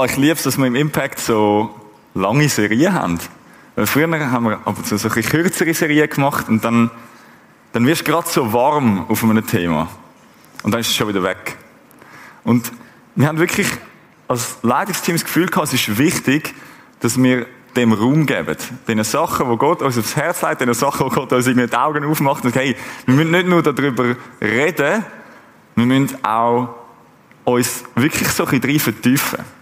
wow, ich liebe es, dass wir im Impact so lange Serien haben. Weil früher haben wir aber so, so ein bisschen kürzere Serien gemacht und dann, dann wirst du gerade so warm auf einem Thema. Und dann ist es schon wieder weg. Und wir haben wirklich als Leitungsteam das Gefühl gehabt, es ist wichtig, dass wir dem Raum geben. Den Sachen, wo Gott uns aufs Herz legt, den Sachen, wo Gott uns irgendwie die Augen aufmacht und hey, wir müssen nicht nur darüber reden, wir müssen auch uns wirklich so ein bisschen vertiefen.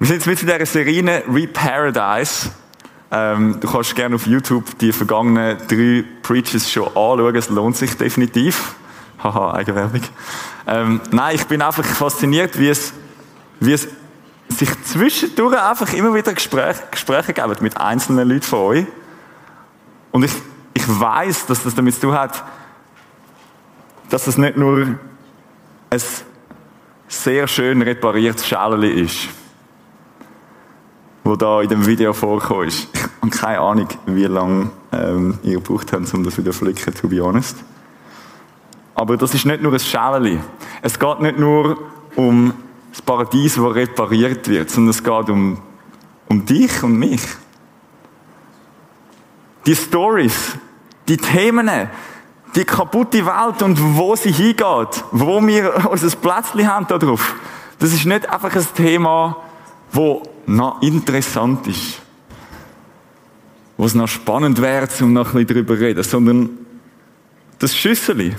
Wir sind jetzt mit in dieser Serie Reparadise. Ähm, du kannst gerne auf YouTube die vergangenen drei Preaches schon anschauen. Es lohnt sich definitiv. Haha, Eigenwerbung. Ähm, nein, ich bin einfach fasziniert, wie es, wie es sich zwischendurch einfach immer wieder Gespräche, Gespräche geben mit einzelnen Leuten von euch. Und ich, ich weiß, dass das damit zu tun hat, dass das nicht nur ein sehr schön repariertes Schälchen ist, wo da in dem Video vorgekommen ist. Ich habe keine Ahnung, wie lange ähm, ihr gebraucht habt, um das wieder zu flicken, to be honest. Aber das ist nicht nur ein Schälchen. Es geht nicht nur um das Paradies, das repariert wird, sondern es geht um, um dich und mich. Die Stories, die Themen, die kaputte Welt und wo sie hingeht, wo wir unser Plätzchen haben da drauf. Das ist nicht einfach ein Thema, wo noch interessant ist. Wo es noch spannend wäre, um noch ein bisschen darüber zu reden, sondern das Schüsseli,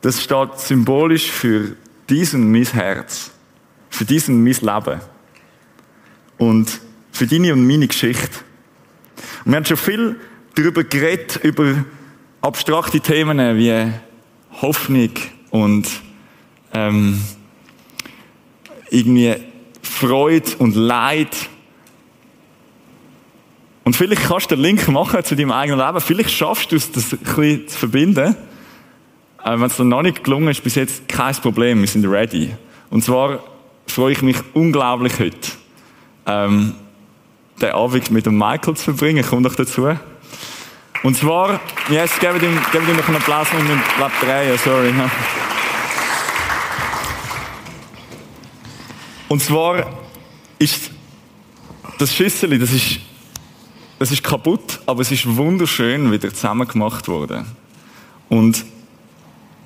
das steht symbolisch für diesen mein Herz, für diesen mein Leben und für deine und meine Geschichte. Und wir haben schon viel darüber geredet, über abstrakte Themen wie Hoffnung und ähm, irgendwie Freude und Leid. Und vielleicht kannst du den Link machen zu deinem eigenen Leben. Vielleicht schaffst du es, das ein bisschen zu verbinden. Äh, Wenn es dir noch nicht gelungen ist, bis jetzt kein Problem, wir sind ready. Und zwar freue ich mich unglaublich heute, ähm, den Abend mit dem Michael zu verbringen. Ich komme noch dazu. Und zwar, yes, geben ihm, ihm noch einen Applaus mit dem Lab 3, sorry. Und zwar ist das Schüssel, das ist, das ist kaputt, aber es ist wunderschön wieder zusammengemacht worden. Und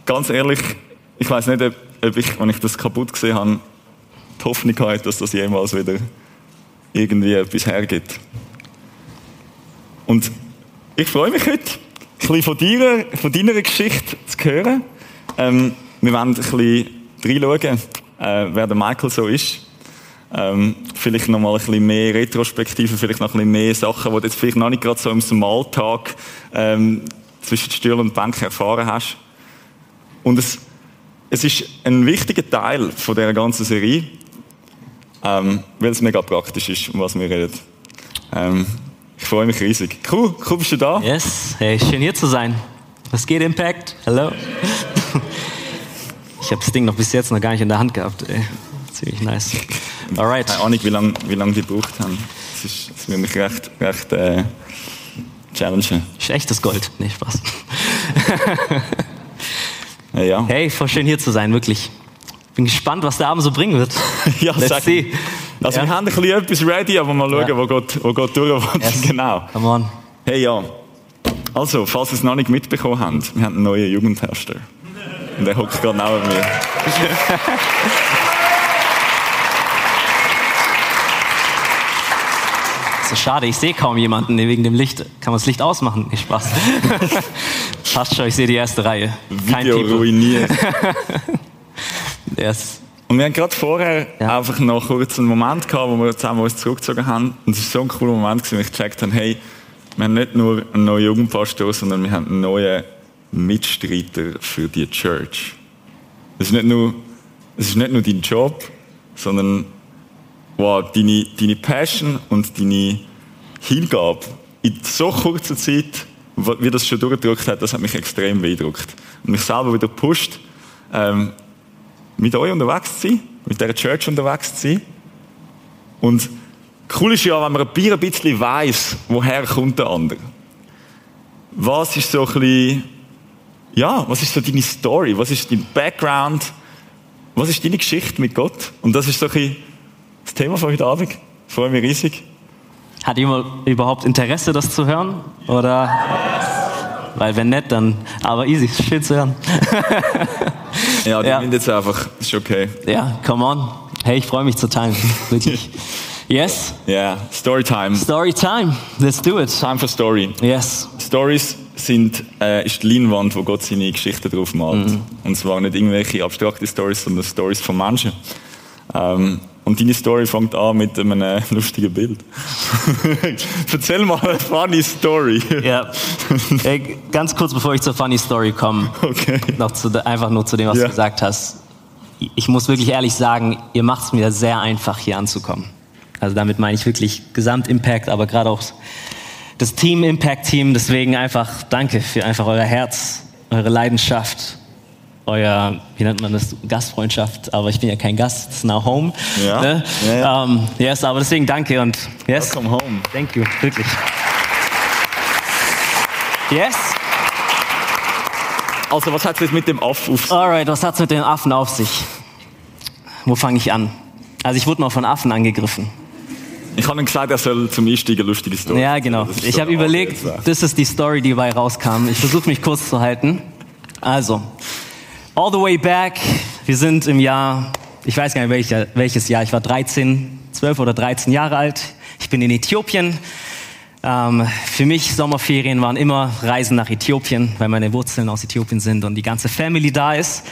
ganz ehrlich, ich weiß nicht, ob, ich, wenn ich das kaputt gesehen habe, die Hoffnung hatte, dass das jemals wieder irgendwie etwas hergibt. Und ich freue mich heute, ein bisschen von, dir, von deiner Geschichte zu hören. Ähm, wir werden ein bisschen reinschauen, äh, wer der Michael so ist. Ähm, vielleicht noch mal ein bisschen mehr Retrospektive, vielleicht noch ein bisschen mehr Sachen, die du jetzt vielleicht noch nicht gerade so im Alltag ähm, zwischen Stuhl und Bank erfahren hast. Und es, es ist ein wichtiger Teil von dieser ganzen Serie, ähm, weil es mega praktisch ist, um was wir reden. Ähm, ich freue mich riesig. Cool, cool bist du da. Yes, hey, schön hier zu sein. Was geht, Impact? Hallo. Ich habe das Ding noch bis jetzt noch gar nicht in der Hand gehabt. Ey. Ziemlich nice. Alright. Keine Ahnung, wie lange wie lang die gebraucht haben. Das, ist, das würde mich recht, recht äh, challengen. Ist echtes Gold. Nee, Spaß. Ja, ja. Hey, voll schön hier zu sein, wirklich. Bin gespannt, was der Abend so bringen wird. ja Let's sag see. Also Ja. wir haben ein bisschen etwas ready, aber mal schauen, Ja. wo Gott, wo Gott durch will. Yes. Genau. Come on. Hey, ja. Also, falls ihr es noch nicht mitbekommen habt, wir haben einen neuen Jugendherrscher. Und der hockt gerade neben mir. So schade, ich sehe kaum jemanden. Wegen dem Licht kann man das Licht ausmachen. Nee, Spaß. Passt schon, ich sehe die erste Reihe. Kein Video People. ruiniert. Yes. Und wir haben gerade vorher Ja. einfach noch kurz einen Moment gehabt, wo wir zusammen uns zurückgezogen haben. Und es war so ein cooler Moment, gewesen, wo ich gecheckt habe, hey, wir haben nicht nur einen neuen Jugendpastor, sondern wir haben einen neuen Mitstreiter für die Church. Es ist nicht nur, es ist nicht nur dein Job, sondern wow, deine, deine Passion und deine Hingabe in so kurzer Zeit, wie das schon durchgedrückt hat, das hat mich extrem beeindruckt. Und mich selber wieder gepusht, ähm, mit euch unterwegs zu sein, mit dieser Church unterwegs zu sein. Und cool ist ja, wenn man ein ein bisschen weiss, woher kommt der andere. Was ist so ein bisschen, ja, was ist so deine Story? Was ist dein Background? Was ist deine Geschichte mit Gott? Und das ist so ein das Thema von heute Abend. Ich freue mich riesig. Hat jemand überhaupt Interesse, das zu hören? Oder? Weil wenn nicht, dann. Aber easy, schön zu hören. Ja, die Ja. jetzt einfach. Ist okay. ja, come on. Hey, ich freue mich zu teilen. Wirklich. Yes, Ja, Storytime. Story time. Let's do it. Time for Story. Yes. Stories sind, äh, ist die Leinwand, wo Gott seine Geschichten drauf malt. Mhm. Und zwar nicht irgendwelche abstrakte Stories, sondern Stories von Menschen. Ähm, und deine Story fängt an mit einem äh, lustigen Bild. Erzähl mal eine funny Story. Ja. Ey, ganz kurz bevor ich zur Funny Story komme, Okay. noch zu, einfach nur zu dem, was Ja. du gesagt hast. Ich muss wirklich ehrlich sagen, ihr macht es mir sehr einfach, hier anzukommen. Also damit meine ich wirklich Gesamt-Impact, aber gerade auch das Team-Impact-Team. Deswegen einfach danke für einfach euer Herz, eure Leidenschaft, euer, wie nennt man das, Gastfreundschaft. Aber ich bin ja kein Gast, it's now home. Ja. Ne? Ja, ja. Ähm, yes, aber deswegen danke und yes. Welcome home. Thank you, wirklich. Yes. Also, was hat es jetzt mit dem Aff auf sich? Alright, was hat's mit den Affen auf sich? Wo fange ich an? Also ich wurde mal von Affen angegriffen. Ich habe ihm gesagt, er soll zum Einstieg eine lustige Story Ja, genau. Ich so habe überlegt, das ist die Story, die dabei rauskam. Ich versuche mich kurz zu halten. Also, all the way back, wir sind im Jahr, ich weiß gar nicht welcher, welches Jahr, ich war 13, 12 oder 13 Jahre alt. Ich bin in Äthiopien. Ähm, für mich Sommerferien waren immer Reisen nach Äthiopien, weil meine Wurzeln aus Äthiopien sind und die ganze Family da ist.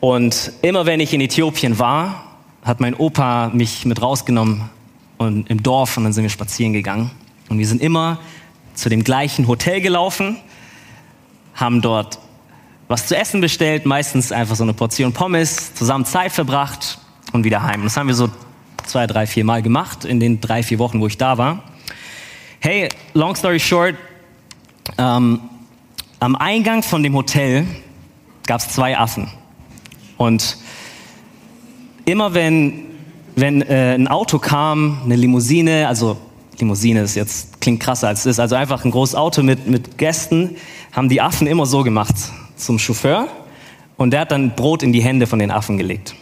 Und immer wenn ich in Äthiopien war, hat mein Opa mich mit rausgenommen und im Dorf und dann sind wir spazieren gegangen. Und wir sind immer zu dem gleichen Hotel gelaufen, haben dort was zu essen bestellt, meistens einfach so eine Portion Pommes, zusammen Zeit verbracht und wieder heim. Das haben wir so zwei, drei, vier Mal gemacht in den drei, vier Wochen, wo ich da war. Hey, long story short, ähm, am Eingang von dem Hotel gab es zwei Affen. Und immer wenn, wenn äh, ein Auto kam, eine Limousine, also Limousine ist jetzt, klingt krasser als es ist, also einfach ein großes Auto mit, mit Gästen, haben die Affen immer so gemacht zum Chauffeur und der hat dann Brot in die Hände von den Affen gelegt.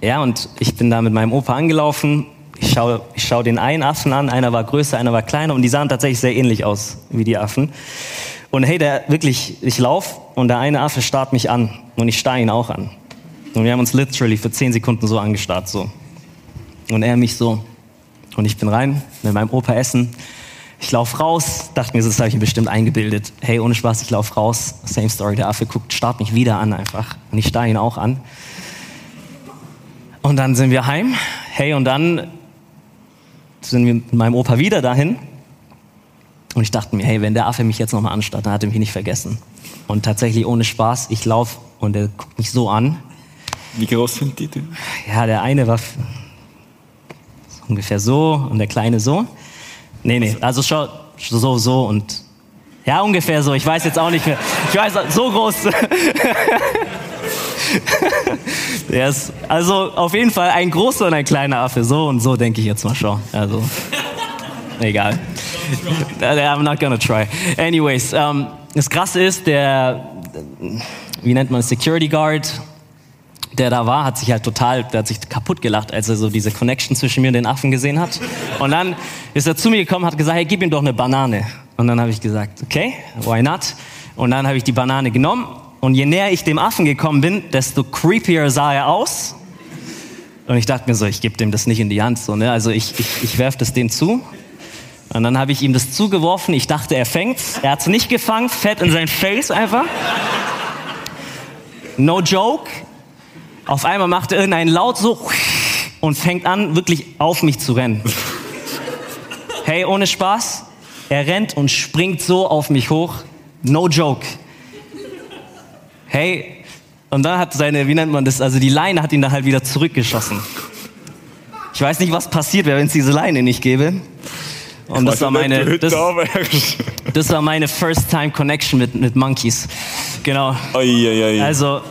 Ja, und ich bin da mit meinem Opa angelaufen. Ich schaue ich schau den einen Affen an, einer war größer, einer war kleiner und die sahen tatsächlich sehr ähnlich aus wie die Affen. Und hey, der wirklich, ich lauf und der eine Affe starrt mich an und ich starr ihn auch an. Und wir haben uns literally für zehn Sekunden so angestarrt, so. Und er mich so. Und ich bin rein mit meinem Opa essen. Ich lauf raus, dachte mir, das habe ich mir bestimmt eingebildet. Hey, ohne Spaß, ich lauf raus. Same story, der Affe guckt, starrt mich wieder an einfach. Und ich starr ihn auch an. Und dann sind wir heim. Hey, und dann sind wir mit meinem Opa wieder dahin. Und ich dachte mir, hey, wenn der Affe mich jetzt nochmal anstarrt, dann hat er mich nicht vergessen. Und tatsächlich ohne Spaß, ich lauf und er guckt mich so an. Wie groß sind die? Ja, der eine war ungefähr so und der kleine so. Nee, nee, also schau, so, so und ja, ungefähr so. Ich weiß jetzt auch nicht mehr. Ich weiß, so groß. Ist, also auf jeden Fall ein großer und ein kleiner Affe. So und so denke ich jetzt mal schon. Also, egal. I'm not gonna try. Anyways, ähm, das Krasse ist, der, wie nennt man Security Guard, der da war, hat sich halt total, der hat sich kaputt gelacht, als er so diese Connection zwischen mir und den Affen gesehen hat. Und dann ist er zu mir gekommen, hat gesagt, hey, gib ihm doch eine Banane. Und dann habe ich gesagt, okay, why not? Und dann habe ich die Banane genommen. Und je näher ich dem Affen gekommen bin, desto creepier sah er aus. Und ich dachte mir so, ich gebe dem das nicht in die Hand. So, ne? Also ich, ich, ich werfe das dem zu. Und dann habe ich ihm das zugeworfen. Ich dachte, er fängt's. Er hat's nicht gefangen. Fett in sein Face einfach. No joke. Auf einmal macht er irgendeinen Laut so und fängt an, wirklich auf mich zu rennen. Hey, ohne Spaß. Er rennt und springt so auf mich hoch. No joke. Hey, und dann hat seine, wie nennt man das, also die Leine hat ihn dann halt wieder zurückgeschossen. Ich weiß nicht, was passiert wäre, wenn es diese Leine nicht gäbe. Und das war meine, das, das war meine First Time Connection mit, mit Monkeys. Genau. Also,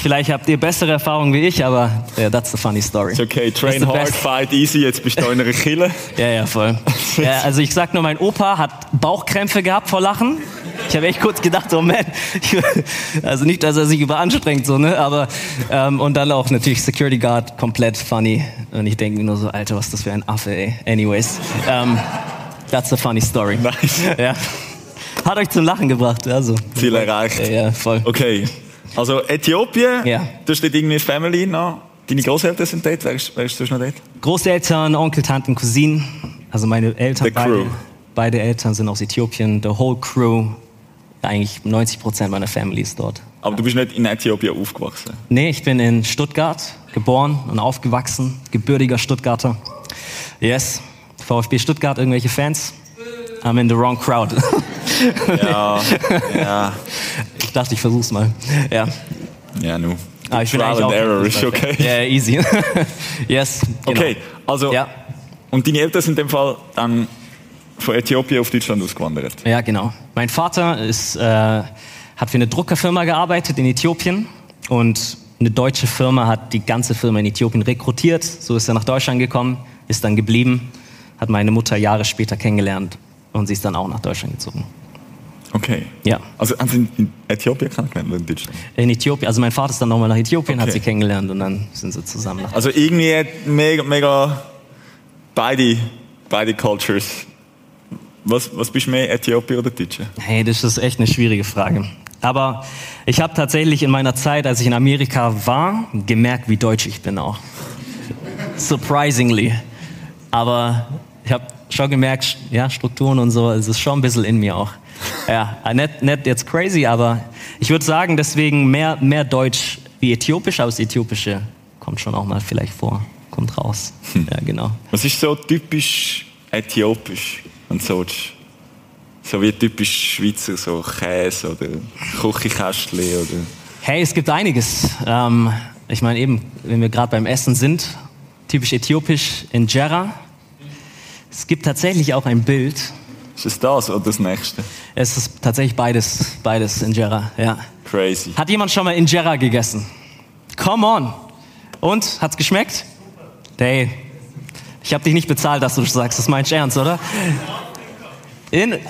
Vielleicht habt ihr bessere Erfahrungen wie ich, aber yeah, that's the funny story. Ist okay, train hard, best. fight easy, jetzt bist du in einer Kille. Ja, ja, voll. ja, also ich sag nur, mein Opa hat Bauchkrämpfe gehabt vor Lachen. Ich habe echt kurz gedacht, oh man, also nicht, dass er sich überanstrengt, so, ne, aber, ähm, und dann auch natürlich Security Guard, komplett funny. Und ich denke mir nur so, Alter, was ist das für ein Affe, ey. Anyways, ähm, that's a funny story. Nice. Ja. Hat euch zum Lachen gebracht, also. Ziel erreicht. Ja, ja, voll. Okay, also Äthiopien, Ja. du hast dort irgendwie Family noch. Deine Großeltern sind dort, wer ist, wer ist sonst noch dort? Großeltern, Onkel, Tanten, Cousinen, also meine Eltern, The beide, beide Eltern sind aus Äthiopien, the whole crew, eigentlich 90 Prozent meiner Family ist dort. Aber du bist nicht in Äthiopien aufgewachsen. Nee, ich bin in Stuttgart geboren und aufgewachsen, gebürtiger Stuttgarter. Yes, VfB Stuttgart, irgendwelche Fans? I'm in the wrong crowd. Ja, ja, ich dachte, ich versuch's mal. Ja. ja, nu. Aber ich Trial and error ist okay. Ja, easy. yes. Genau. Okay, also, Ja. und deine Eltern sind in dem Fall dann von Äthiopien auf Deutschland ausgewandert. Ja, genau. Mein Vater ist, äh, hat für eine Druckerfirma gearbeitet in Äthiopien und eine deutsche Firma hat die ganze Firma in Äthiopien rekrutiert. So ist er nach Deutschland gekommen, ist dann geblieben, hat meine Mutter Jahre später kennengelernt und sie ist dann auch nach Deutschland gezogen. Okay. Ja. Also haben Sie in Äthiopien kennengelernt oder in Deutschland? In Äthiopien, also mein Vater ist dann nochmal nach Äthiopien, hat Okay. sie kennengelernt und dann sind sie zusammen Also irgendwie mega, mega beide, beide Cultures. Was, was bist du mehr, Äthiopier oder Deutsche? Hey, das ist echt eine schwierige Frage. Aber ich habe tatsächlich in meiner Zeit, als ich in Amerika war, gemerkt, wie deutsch ich bin auch. Surprisingly. Aber ich habe schon gemerkt, ja, Strukturen und so, es ist schon ein bisschen in mir auch. Ja, nicht, nicht jetzt crazy, aber ich würde sagen, deswegen mehr, mehr Deutsch wie Äthiopisch, aber das Äthiopische kommt schon auch mal vielleicht vor, kommt raus. Ja, genau. Was ist so typisch äthiopisch und so? So wie typisch Schweizer, so Käse oder Küchenkästchen oder... Hey, es gibt einiges. Ähm, ich meine eben, wenn wir gerade beim Essen sind, typisch äthiopisch Injera. Es gibt tatsächlich auch ein Bild. Ist es das oder das nächste? Es ist tatsächlich beides, beides Injera, ja. Crazy. Hat jemand schon mal Injera gegessen? Come on. Und, hat's geschmeckt? Hey, ich habe dich nicht bezahlt, dass du das sagst. Das meinst du ernst, oder? In...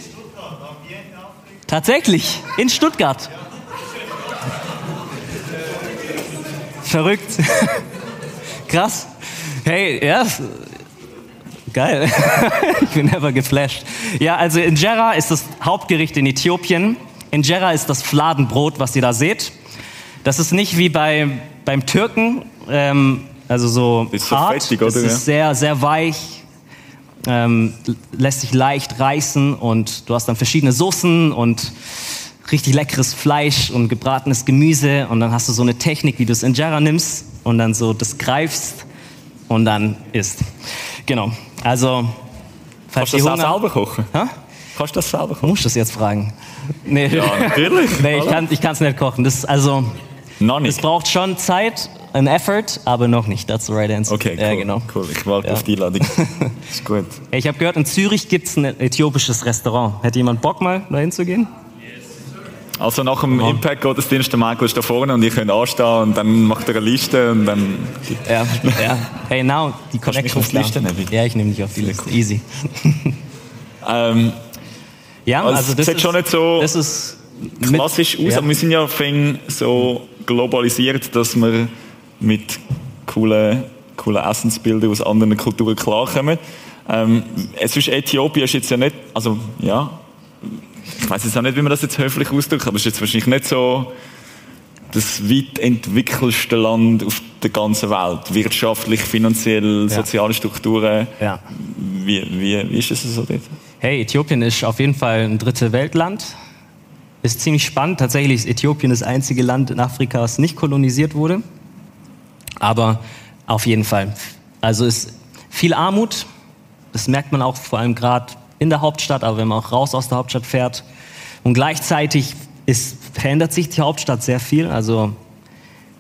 Tatsächlich, in Stuttgart. Verrückt. Krass. Hey, ja, geil. ich bin never geflasht. Ja, also Injera ist das Hauptgericht in Äthiopien. Injera ist das Fladenbrot, was ihr da seht. Das ist nicht wie bei, beim Türken, ähm, also so Ist so hart. fettig, es oder? ist sehr, sehr weich, ähm, lässt sich leicht reißen und du hast dann verschiedene Soßen und richtig leckeres Fleisch und gebratenes Gemüse und dann hast du so eine Technik, wie du das Injera nimmst und dann so das greifst und dann isst. Genau. Also, falls Kannst du das auch Hunger selber kochen? Hä? Kannst du das selber kochen? Musst du das jetzt fragen? Nee, Ja, natürlich. nee ich kann kann's nicht kochen. Das also Noch es nicht. braucht schon Zeit, ein Effort, aber noch nicht. That's the right answer. Okay, cool. Ja, genau. cool. Ich warte Ja. auf die Einladung. Ist gut. Ich habe gehört, in Zürich gibt's ein äthiopisches Restaurant. Hätte jemand Bock mal dahin zu gehen? Also nach dem Impact-Gottesdienst, der Michael ist da vorne und ihr könnt anstehen und dann macht er eine Liste und dann... Ja, ja. Hey, now, die Connection auf die Liste nehmen? Ja, ich nehme dich auf die Liste. Easy. Ähm, Ja, Also, also es das sieht ist, schon nicht so das ist mit- klassisch aus, ja. aber wir sind ja fing so globalisiert, dass wir mit coolen, coolen Essensbildern aus anderen Kulturen klarkommen. Ähm, es ist Äthiopien ist jetzt ja nicht, also ja, ich weiß jetzt auch nicht, wie man das jetzt höflich ausdrückt, aber es ist jetzt wahrscheinlich nicht so das weit entwickelste Land auf der ganzen Welt. Wirtschaftlich, finanziell, Ja. soziale Strukturen. Ja. Wie, wie, wie ist es so dort? Hey, Äthiopien ist auf jeden Fall ein dritte Weltland. Ist ziemlich spannend. Tatsächlich ist Äthiopien das einzige Land in Afrika, das nicht kolonisiert wurde. Aber auf jeden Fall. Also ist viel Armut. Das merkt man auch vor allem gerade in der Hauptstadt, aber wenn man auch raus aus der Hauptstadt fährt. Und gleichzeitig ist, verändert sich die Hauptstadt sehr viel. Also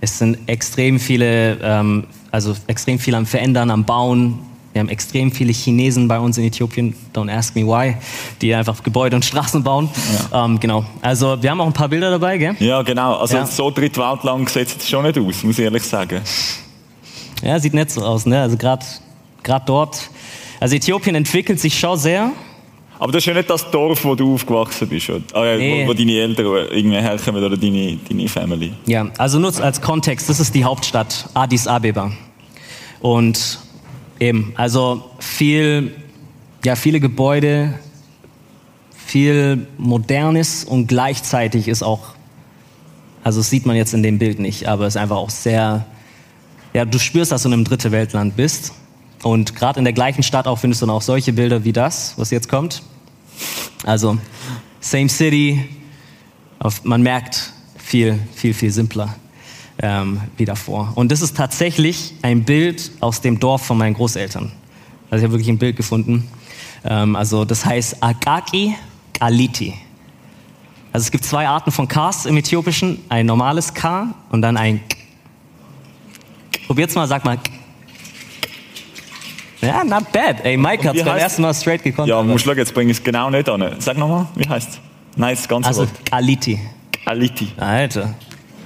es sind extrem viele, ähm, also extrem viel am Verändern, am Bauen. Wir haben extrem viele Chinesen bei uns in Äthiopien, don't ask me why, die einfach Gebäude und Straßen bauen. Ja. Ähm, genau. Also wir haben auch ein paar Bilder dabei, gell? Ja, genau. Also ja. so drittwelt lang sieht es schon nicht aus, muss ich ehrlich sagen. Ja, sieht nicht so aus, ne? Also gerade dort. Also Äthiopien entwickelt sich schon sehr. Aber das ist ja nicht das Dorf, wo du aufgewachsen bist, oder? Äh, nee. wo, wo, deine Eltern irgendwie herkommen oder deine, deine Family. Ja, also nur als Kontext, das ist die Hauptstadt Addis Abeba. Und eben, also viel, ja, viele Gebäude, viel Modernes und gleichzeitig ist auch, also das sieht man jetzt in dem Bild nicht, aber es ist einfach auch sehr, ja, du spürst, dass du in einem dritte Weltland bist. Und gerade in der gleichen Stadt auch findest du dann auch solche Bilder wie das, was jetzt kommt. Also, same city, man merkt viel, viel, viel simpler ähm, wie davor. Und das ist tatsächlich ein Bild aus dem Dorf von meinen Großeltern. Also ich habe wirklich ein Bild gefunden. Ähm, also das heißt Agaki Kaliti. Also es gibt zwei Arten von Ks im Äthiopischen. Ein normales K und dann ein K. Probiert's mal, sag mal K. Ja, not bad. Ey, Mike hat beim ersten Mal straight gekonnt. Ja, muss schauen, jetzt bringe ich es genau nicht an. Sag nochmal, wie heißt es? Nein, das ganze also, Wort. Aliti. Aliti. Alter.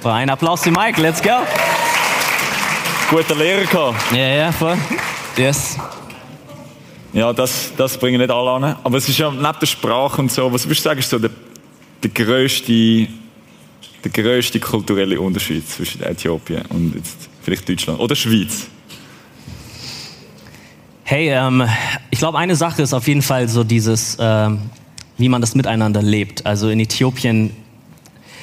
Ein Applaus für Mike, let's go. Guter Lehrer gehabt. Ja, ja, voll. Yes. Ja, das, das bringen nicht alle an. Aber es ist ja neben der Sprache und so, was würdest du sagen, ist so der, der grösste, der grösste kulturelle Unterschied zwischen Äthiopien und jetzt vielleicht Deutschland oder Schweiz? Hey, ähm, ich glaube, eine Sache ist auf jeden Fall so dieses, ähm, wie man das miteinander lebt. Also in Äthiopien,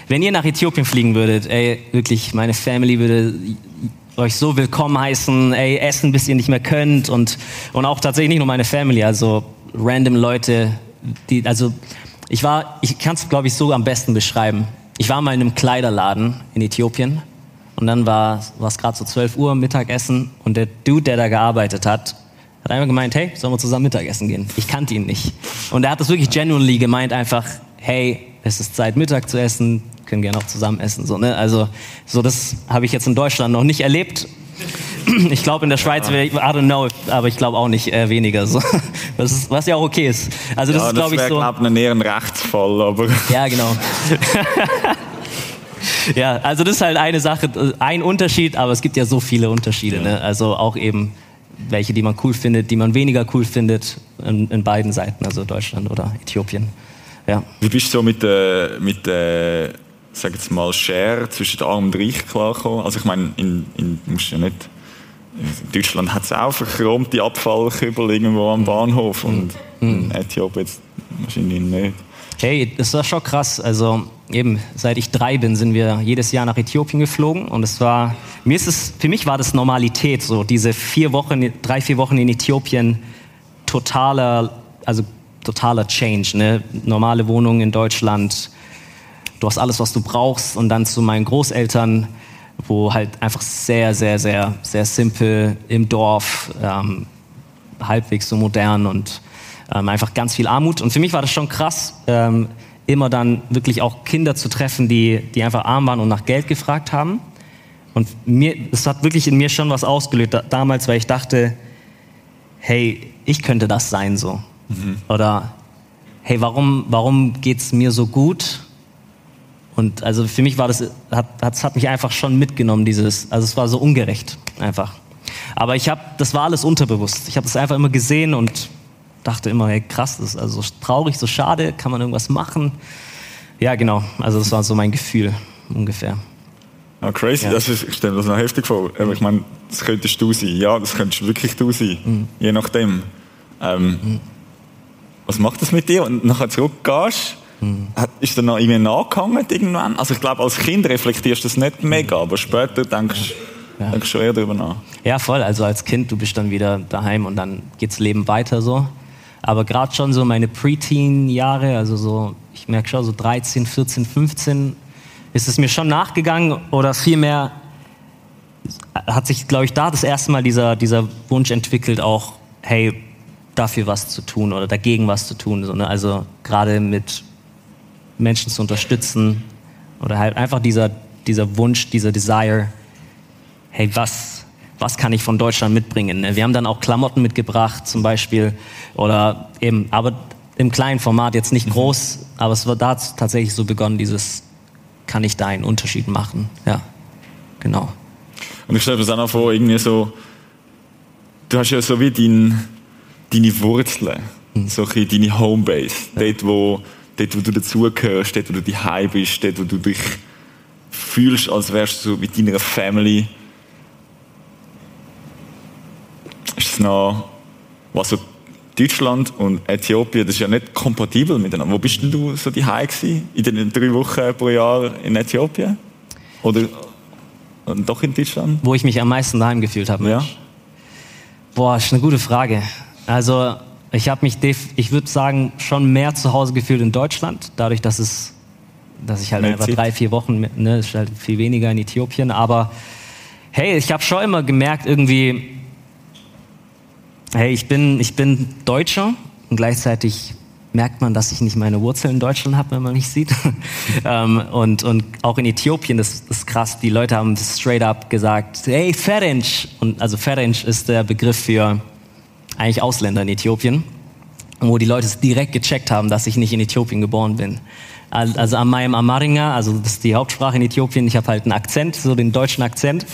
wenn ihr nach Äthiopien fliegen würdet, ey, wirklich, meine Family würde euch so willkommen heißen, ey, essen, bis ihr nicht mehr könnt und, und auch tatsächlich nicht nur meine Family, also random Leute, die, also ich war, ich kann es glaube ich so am besten beschreiben. Ich war mal in einem Kleiderladen in Äthiopien und dann war es gerade so 12 Uhr Mittagessen und der Dude, der da gearbeitet hat, hat einmal gemeint, hey, sollen wir zusammen Mittagessen gehen? Ich kannte ihn nicht. Und er hat das wirklich genuinely gemeint, einfach, hey, es ist Zeit, Mittag zu essen, können gerne auch zusammen essen. So, ne? Also, so das habe ich jetzt in Deutschland noch nicht erlebt. Ich glaube, in der Schweiz, ja. I don't know, aber ich glaube auch nicht äh, weniger. So. Ist, was ja auch okay ist. Also das ja, ist, glaube ich, so. glaube ein eher ein Rechtsfall, aber. Ja, genau. ja, also das ist halt eine Sache, ein Unterschied, aber es gibt ja so viele Unterschiede. Ja. Ne? Also auch eben welche, die man cool findet, die man weniger cool findet, in, in beiden Seiten, also Deutschland oder Äthiopien. Ja. Wie bist du so mit der, äh, mit der sag jetzt mal, Share zwischen Arm und Reich klargekommen? Also ich meine, in, in, musst ja nicht, in Deutschland hat es auch verchromte Abfallkübel irgendwo am Bahnhof und mhm. in Äthiopien jetzt wahrscheinlich nicht. Hey, das war schon krass. Also eben, seit ich drei bin, sind wir jedes Jahr nach Äthiopien geflogen und es war, mir ist es, für mich war das Normalität, so diese vier Wochen, drei, vier Wochen in Äthiopien, totaler, also totaler Change, ne? Normale Wohnung in Deutschland, du hast alles, was du brauchst und dann zu meinen Großeltern, wo halt einfach sehr, sehr, sehr, sehr simpel im Dorf, ähm, halbwegs so modern und ähm, einfach ganz viel Armut. Und für mich war das schon krass, ähm, immer dann wirklich auch Kinder zu treffen, die, die einfach arm waren und nach Geld gefragt haben. Und mir, es hat wirklich in mir schon was ausgelöst da, damals, weil ich dachte, hey, ich könnte das sein so. Mhm. Oder hey, warum, warum es mir so gut? Und also für mich war das, hat, hat, hat mich einfach schon mitgenommen, dieses, also es war so ungerecht einfach. Aber ich habe, das war alles unterbewusst. Ich habe das einfach immer gesehen und dachte immer, hey, krass, das ist also so traurig, so schade, kann man irgendwas machen? Ja, genau. Also das war so mein Gefühl ungefähr. Ah, crazy, ja. das ist, ich stelle mir das noch heftig vor. Aber ich meine, das könntest du sein. Ja, das könntest wirklich du sein. Mhm. Je nachdem. Ähm, mhm. Was macht das mit dir? Und nachher zurückgehst, mhm. ist da noch irgendwie nachgehangen irgendwann? Also ich glaube, als Kind reflektierst du das nicht mega, aber später denkst ja. denkst du schon eher darüber nach. Ja, voll. Also als Kind, du bist dann wieder daheim und dann geht's Leben weiter so. Aber gerade schon so meine Preteen-Jahre, also so, ich merke schon so 13, 14, 15, ist es mir schon nachgegangen oder vielmehr hat sich, glaube ich, da das erste Mal dieser, dieser Wunsch entwickelt, auch, hey, dafür was zu tun oder dagegen was zu tun. So, ne? Also gerade mit Menschen zu unterstützen oder halt einfach dieser, dieser Wunsch, dieser Desire, hey, was, was kann ich von Deutschland mitbringen. Ne? Wir haben dann auch Klamotten mitgebracht zum Beispiel oder eben, aber im kleinen Format jetzt nicht groß, aber es war da tatsächlich so begonnen, dieses kann ich da einen Unterschied machen. Ja, genau. Und ich stelle mir das auch noch vor, irgendwie so, du hast ja so wie dein, deine Wurzeln, mhm. so ein deine Homebase, ja. dort, wo, dort, wo du dazugehörst, dort, wo du daheim bist, dort, wo du dich fühlst, als wärst du so mit deiner Family. Noch, was so Deutschland und Äthiopien, das ist ja nicht kompatibel miteinander. Wo bist denn du so die gewesen? In den drei Wochen pro Jahr in Äthiopien? Oder doch in Deutschland? Wo ich mich am meisten daheim gefühlt habe. Ja. Boah, ist eine gute Frage. Also ich habe mich, ich würde sagen, schon mehr zu Hause gefühlt in Deutschland, dadurch, dass es, dass ich halt einfach drei, vier Wochen, ne, ist halt viel weniger in Äthiopien. Aber hey, ich habe schon immer gemerkt, irgendwie, hey, ich bin, ich bin Deutscher und gleichzeitig merkt man, dass ich nicht meine Wurzeln in Deutschland habe, wenn man mich sieht. ähm, und, und auch in Äthiopien, das, das ist krass, die Leute haben straight up gesagt, hey, Ferenc. Und also Ferenc ist der Begriff für eigentlich Ausländer in Äthiopien, wo die Leute es direkt gecheckt haben, dass ich nicht in Äthiopien geboren bin. Also an meinem Amaringa, also das ist die Hauptsprache in Äthiopien, ich habe halt einen Akzent, so den deutschen Akzent.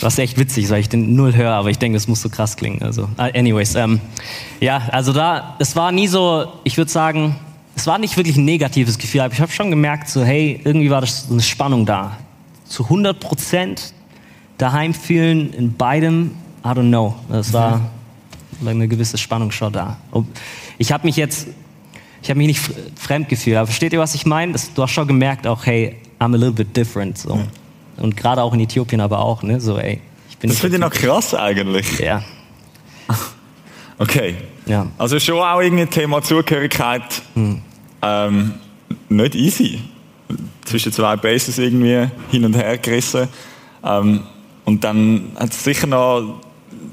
Was echt witzig ist, weil ich den null höre, aber ich denke, das muss so krass klingen. Also, uh, anyways, ähm, ja, also da, es war nie so, ich würde sagen, es war nicht wirklich ein negatives Gefühl, aber ich habe schon gemerkt, so, hey, irgendwie war das so eine Spannung da. Zu 100 Prozent daheim fühlen in beidem, I don't know. Das war mhm. eine gewisse Spannung schon da. Ich habe mich jetzt, ich habe mich nicht fremd gefühlt, aber versteht ihr, was ich meine? Du hast schon gemerkt, auch, hey, I'm a little bit different. So. Mhm. Und gerade auch in Äthiopien aber auch, ne? So, ey, ich bin Das finde ich noch krass eigentlich. Ja. Okay. Ja. Also schon auch irgendwie Thema Zugehörigkeit hm. ähm, nicht easy. Zwischen zwei Bases irgendwie hin und her gerissen. Ähm, und dann hat es sicher noch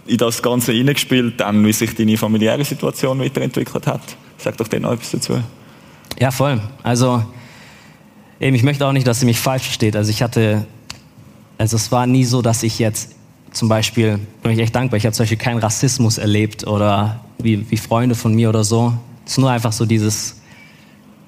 in das Ganze hineingespielt, dann, wie sich deine familiäre Situation weiterentwickelt hat. Sag doch denen noch etwas dazu. Ja, voll. Also, eben, ich möchte auch nicht, dass sie mich falsch versteht. Also ich hatte also es war nie so, dass ich jetzt zum Beispiel, bin ich echt dankbar, ich habe zum Beispiel keinen Rassismus erlebt oder wie, wie Freunde von mir oder so. Es ist nur einfach so dieses,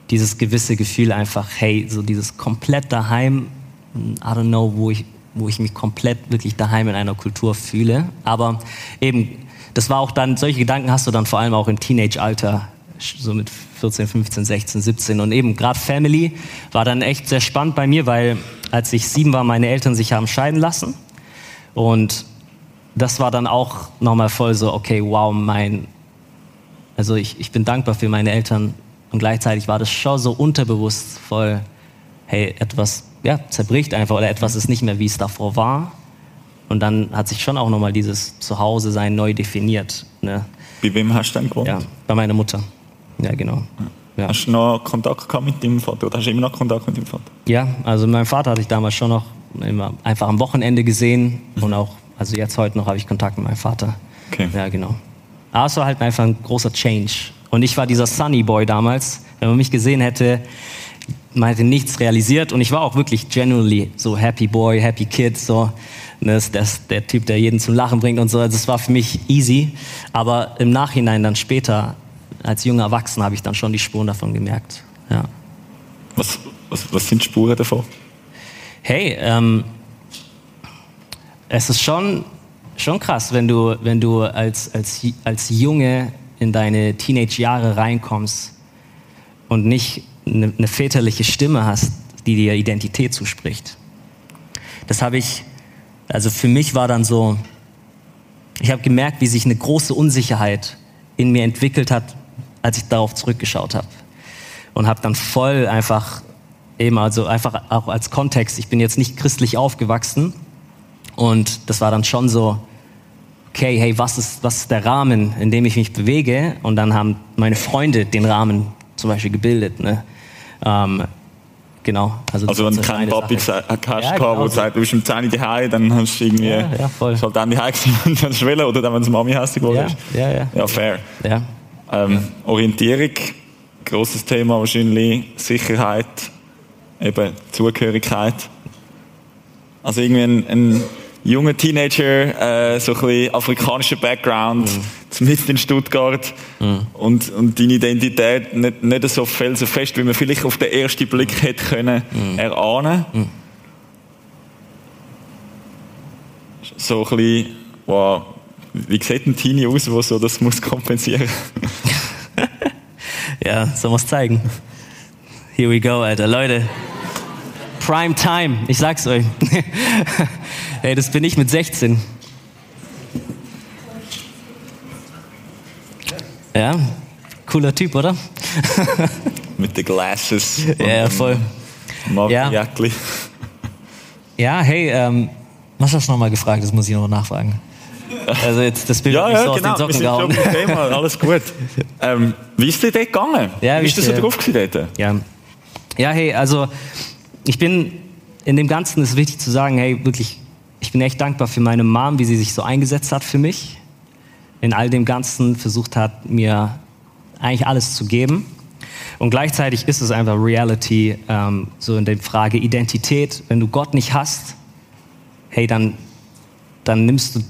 dieses gewisse Gefühl einfach, hey, so dieses komplett daheim, I don't know, wo ich, wo ich mich komplett wirklich daheim in einer Kultur fühle. Aber eben, das war auch dann, solche Gedanken hast du dann vor allem auch im Teenage-Alter, so mit 14, 15, 16, 17. Und eben gerade Family war dann echt sehr spannend bei mir, weil als ich sieben war, meine Eltern sich haben scheiden lassen. Und das war dann auch nochmal voll so, okay, wow, mein, also ich, ich bin dankbar für meine Eltern und gleichzeitig war das schon so unterbewusst voll, hey, etwas, ja, zerbricht einfach oder etwas ist nicht mehr, wie es davor war. Und dann hat sich schon auch nochmal dieses Zuhause sein neu definiert. Ne? Bei wem hast du dann gewohnt? Ja, bei meiner Mutter. Ja, genau. Ja. Hast du noch Kontakt gehabt mit deinem Vater oder hast du immer noch Kontakt mit deinem Vater? Ja, also mein Vater hatte ich damals schon noch immer einfach am Wochenende gesehen mhm. und auch, also jetzt heute noch habe ich Kontakt mit meinem Vater. Okay. Ja, genau. Aber es war halt einfach ein großer Change. Und ich war dieser Sunny Boy damals. Wenn man mich gesehen hätte, man hätte nichts realisiert und ich war auch wirklich genuinely so Happy Boy, Happy Kid, so. Das, das, der Typ, der jeden zum Lachen bringt und so. Also das war für mich easy. Aber im Nachhinein dann später als junger Erwachsener habe ich dann schon die Spuren davon gemerkt. Ja. Was, was, was sind Spuren davon? Hey, ähm, es ist schon, schon krass, wenn du, wenn du als, als, als Junge in deine Teenage-Jahre reinkommst und nicht eine, eine väterliche Stimme hast, die dir Identität zuspricht. Das habe ich, also für mich war dann so, ich habe gemerkt, wie sich eine große Unsicherheit in mir entwickelt hat, als ich darauf zurückgeschaut habe. Und habe dann voll einfach, eben also einfach auch als Kontext, ich bin jetzt nicht christlich aufgewachsen. Und das war dann schon so, okay, hey, was ist, was ist der Rahmen, in dem ich mich bewege? Und dann haben meine Freunde den Rahmen zum Beispiel gebildet. Ne? Ähm, genau. Also, also wenn du keinen Papi hast, ja, genau. wo sagt, du bist im 10 daheim, dann hast du irgendwie, ja, ja, voll. halt dann die und dann Schwelle oder dann, wenn es Mami hässlich geworden ist. Ja, ja, ja. Ja, fair. Ja. Ähm, Orientierung, großes Thema wahrscheinlich, Sicherheit, eben Zugehörigkeit. Also irgendwie ein, ein junger Teenager, äh, so ein bisschen afrikanischer Background, mhm. mitten in Stuttgart mhm. und, und deine Identität nicht, nicht so felsenfest, wie man vielleicht auf den ersten Blick hätte können mhm. erahnen. Mhm. So ein bisschen, wow, wie sieht ein Teenie aus, der so das muss kompensieren? ja, so muss zeigen. Here we go, Alter. Leute, Prime Time, ich sag's euch. hey, das bin ich mit 16. Ja, cooler Typ, oder? mit den Glasses. Ja, voll. Ja. ja, hey, ähm, was hast du nochmal gefragt? Das muss ich noch nachfragen. Also jetzt das Bild ja, ja, so genau. aus den genau. Socken gehauen. Thema. Alles gut. Ähm, wie ist dir dort gegangen? Ja, wie ist das so drauf dort? Ja. ja, hey, also ich bin in dem Ganzen ist wichtig zu sagen, hey, wirklich, ich bin echt dankbar für meine Mom, wie sie sich so eingesetzt hat für mich. In all dem Ganzen versucht hat, mir eigentlich alles zu geben. Und gleichzeitig ist es einfach Reality, ähm, so in der Frage Identität. Wenn du Gott nicht hast, hey, dann, dann nimmst du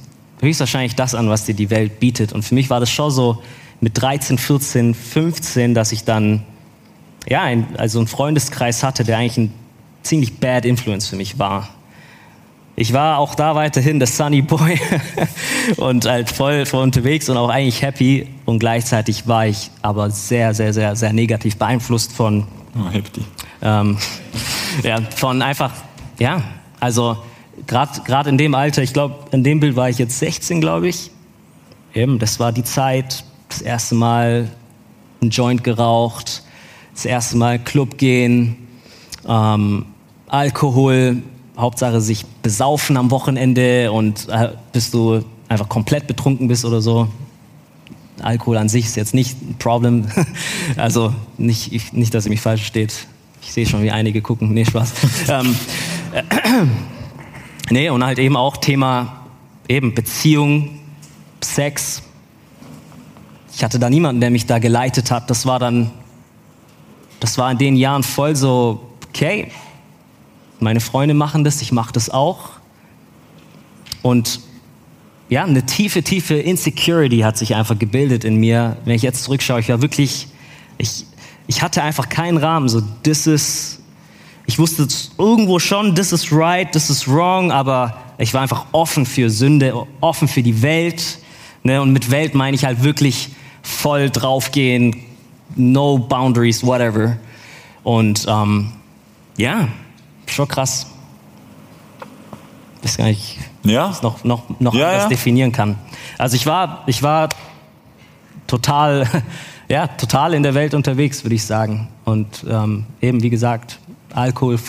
höchstwahrscheinlich das an, was dir die Welt bietet. Und für mich war das schon so mit 13, 14, 15, dass ich dann ja, ein, also einen Freundeskreis hatte, der eigentlich ein ziemlich bad influence für mich war. Ich war auch da weiterhin der Sunny Boy und halt voll, voll unterwegs und auch eigentlich happy und gleichzeitig war ich aber sehr, sehr, sehr, sehr negativ beeinflusst von, oh, happy. Ähm, ja, von einfach, ja, also gerade in dem Alter, ich glaube, in dem Bild war ich jetzt 16, glaube ich. Eben, das war die Zeit, das erste Mal ein Joint geraucht, das erste Mal Club gehen, ähm, Alkohol, Hauptsache sich besaufen am Wochenende und äh, bis du einfach komplett betrunken bist oder so. Alkohol an sich ist jetzt nicht ein Problem. also nicht, ich, nicht, dass ihr mich falsch versteht. Ich sehe schon, wie einige gucken. Nee, Spaß. ähm, äh, Nee, und halt eben auch Thema eben Beziehung, Sex. Ich hatte da niemanden, der mich da geleitet hat. Das war dann, das war in den Jahren voll so, okay, meine Freunde machen das, ich mache das auch. Und ja, eine tiefe, tiefe Insecurity hat sich einfach gebildet in mir. Wenn ich jetzt zurückschaue, ich war wirklich, ich, ich hatte einfach keinen Rahmen. So, this is ich wusste irgendwo schon, this is right, this is wrong, aber ich war einfach offen für Sünde, offen für die Welt. Ne? Und mit Welt meine ich halt wirklich voll draufgehen, no boundaries, whatever. Und ähm, ja, schon krass. Ich weiß gar nicht, ja. ich noch, noch, noch ja, anders ja. definieren kann. Also ich war, ich war total, ja, total in der Welt unterwegs, würde ich sagen. Und ähm, eben, wie gesagt, Alkohol,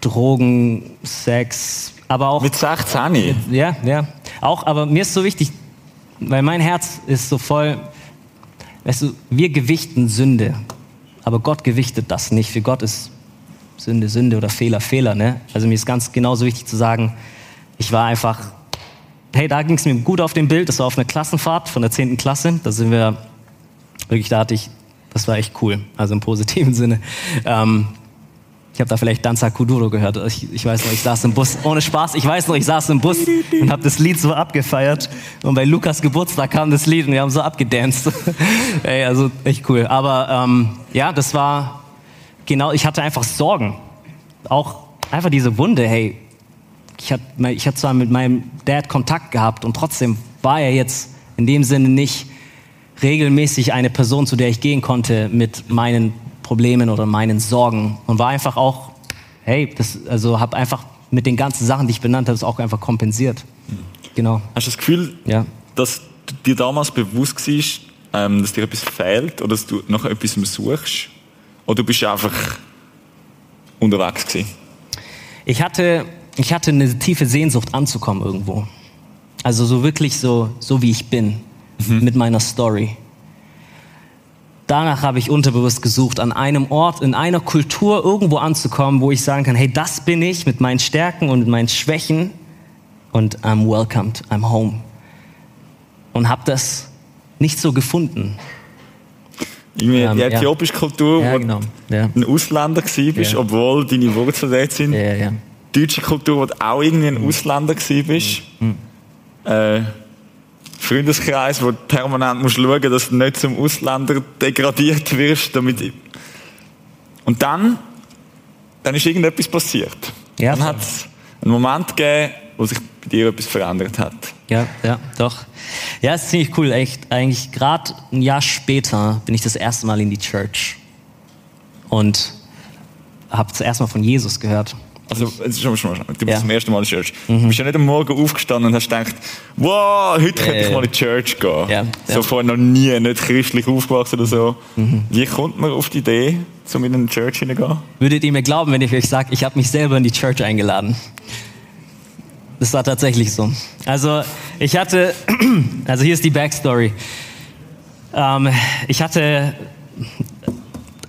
Drogen, Sex, aber auch. Mit 16? Mit, ja, ja. Auch, aber mir ist so wichtig, weil mein Herz ist so voll, weißt du, wir gewichten Sünde, aber Gott gewichtet das nicht. Für Gott ist Sünde, Sünde oder Fehler, Fehler, ne? Also mir ist ganz genauso wichtig zu sagen, ich war einfach, hey, da ging es mir gut auf dem Bild, das war auf einer Klassenfahrt von der 10. Klasse, da sind wir, wirklich, da hatte ich das war echt cool, also im positiven Sinne. Ähm, ich habe da vielleicht Danza Kuduro gehört. Ich, ich, weiß noch, ich saß im Bus, ohne Spaß, ich weiß noch, ich saß im Bus und habe das Lied so abgefeiert. Und bei Lukas Geburtstag kam das Lied und wir haben so abgedanced. Ey, also echt cool. Aber ähm, ja, das war genau, ich hatte einfach Sorgen. Auch einfach diese Wunde, hey, ich hatte, ich zwar mit meinem Dad Kontakt gehabt und trotzdem war er jetzt in dem Sinne nicht regelmäßig eine Person, zu der ich gehen konnte mit meinen Problemen oder meinen Sorgen und war einfach auch, hey, das, also habe einfach mit den ganzen Sachen, die ich benannt habe, es auch einfach kompensiert. Genau. Hast du das Gefühl, ja. dass dir damals bewusst war, ähm, dass dir etwas fehlt oder dass du nach etwas suchst? Oder bist du einfach unterwegs gewesen? Ich hatte, ich hatte eine tiefe Sehnsucht anzukommen irgendwo. Also so wirklich so, so wie ich bin mhm. mit meiner Story. Danach habe ich unterbewusst gesucht, an einem Ort, in einer Kultur irgendwo anzukommen, wo ich sagen kann, hey, das bin ich mit meinen Stärken und meinen Schwächen und I'm welcomed, I'm home. Und habe das nicht so gefunden. Irgendwie ähm, die äthiopische ja. Kultur, ja, wo genau. ja. ein Ausländer warst, ja. obwohl deine Wurzeln dort sind. Ja, deutsche Kultur, wo du auch irgendwie ein Ausländer gewesen bist. Mhm. Äh, Freundeskreis, wo du permanent musst schauen, dass du nicht zum Ausländer degradiert wirst, damit und dann, dann ist irgendetwas passiert. Ja, dann hat es einen Moment gegeben, wo sich bei dir etwas verändert hat. Ja, ja, doch. Ja, ist ziemlich cool. Echt, eigentlich gerade ein Jahr später bin ich das erste Mal in die Church und habe das erste Mal von Jesus gehört. Also, jetzt schon mal, schon mal, du bist Ja. Mhm. zum ersten Mal in die Church. Du bist ja nicht am Morgen aufgestanden und hast gedacht, wow, heute könnte ich mal in die Church gehen. Ja, So vorher noch nie, nicht christlich aufgewachsen oder so. Mhm. Wie kommt man auf die Idee, um in eine Church hineinzugehen? Würdet ihr mir glauben, wenn ich euch sage, ich habe mich selber in die Church eingeladen? Das war tatsächlich so. Also ich hatte, also hier ist die Backstory. Ähm, ich hatte,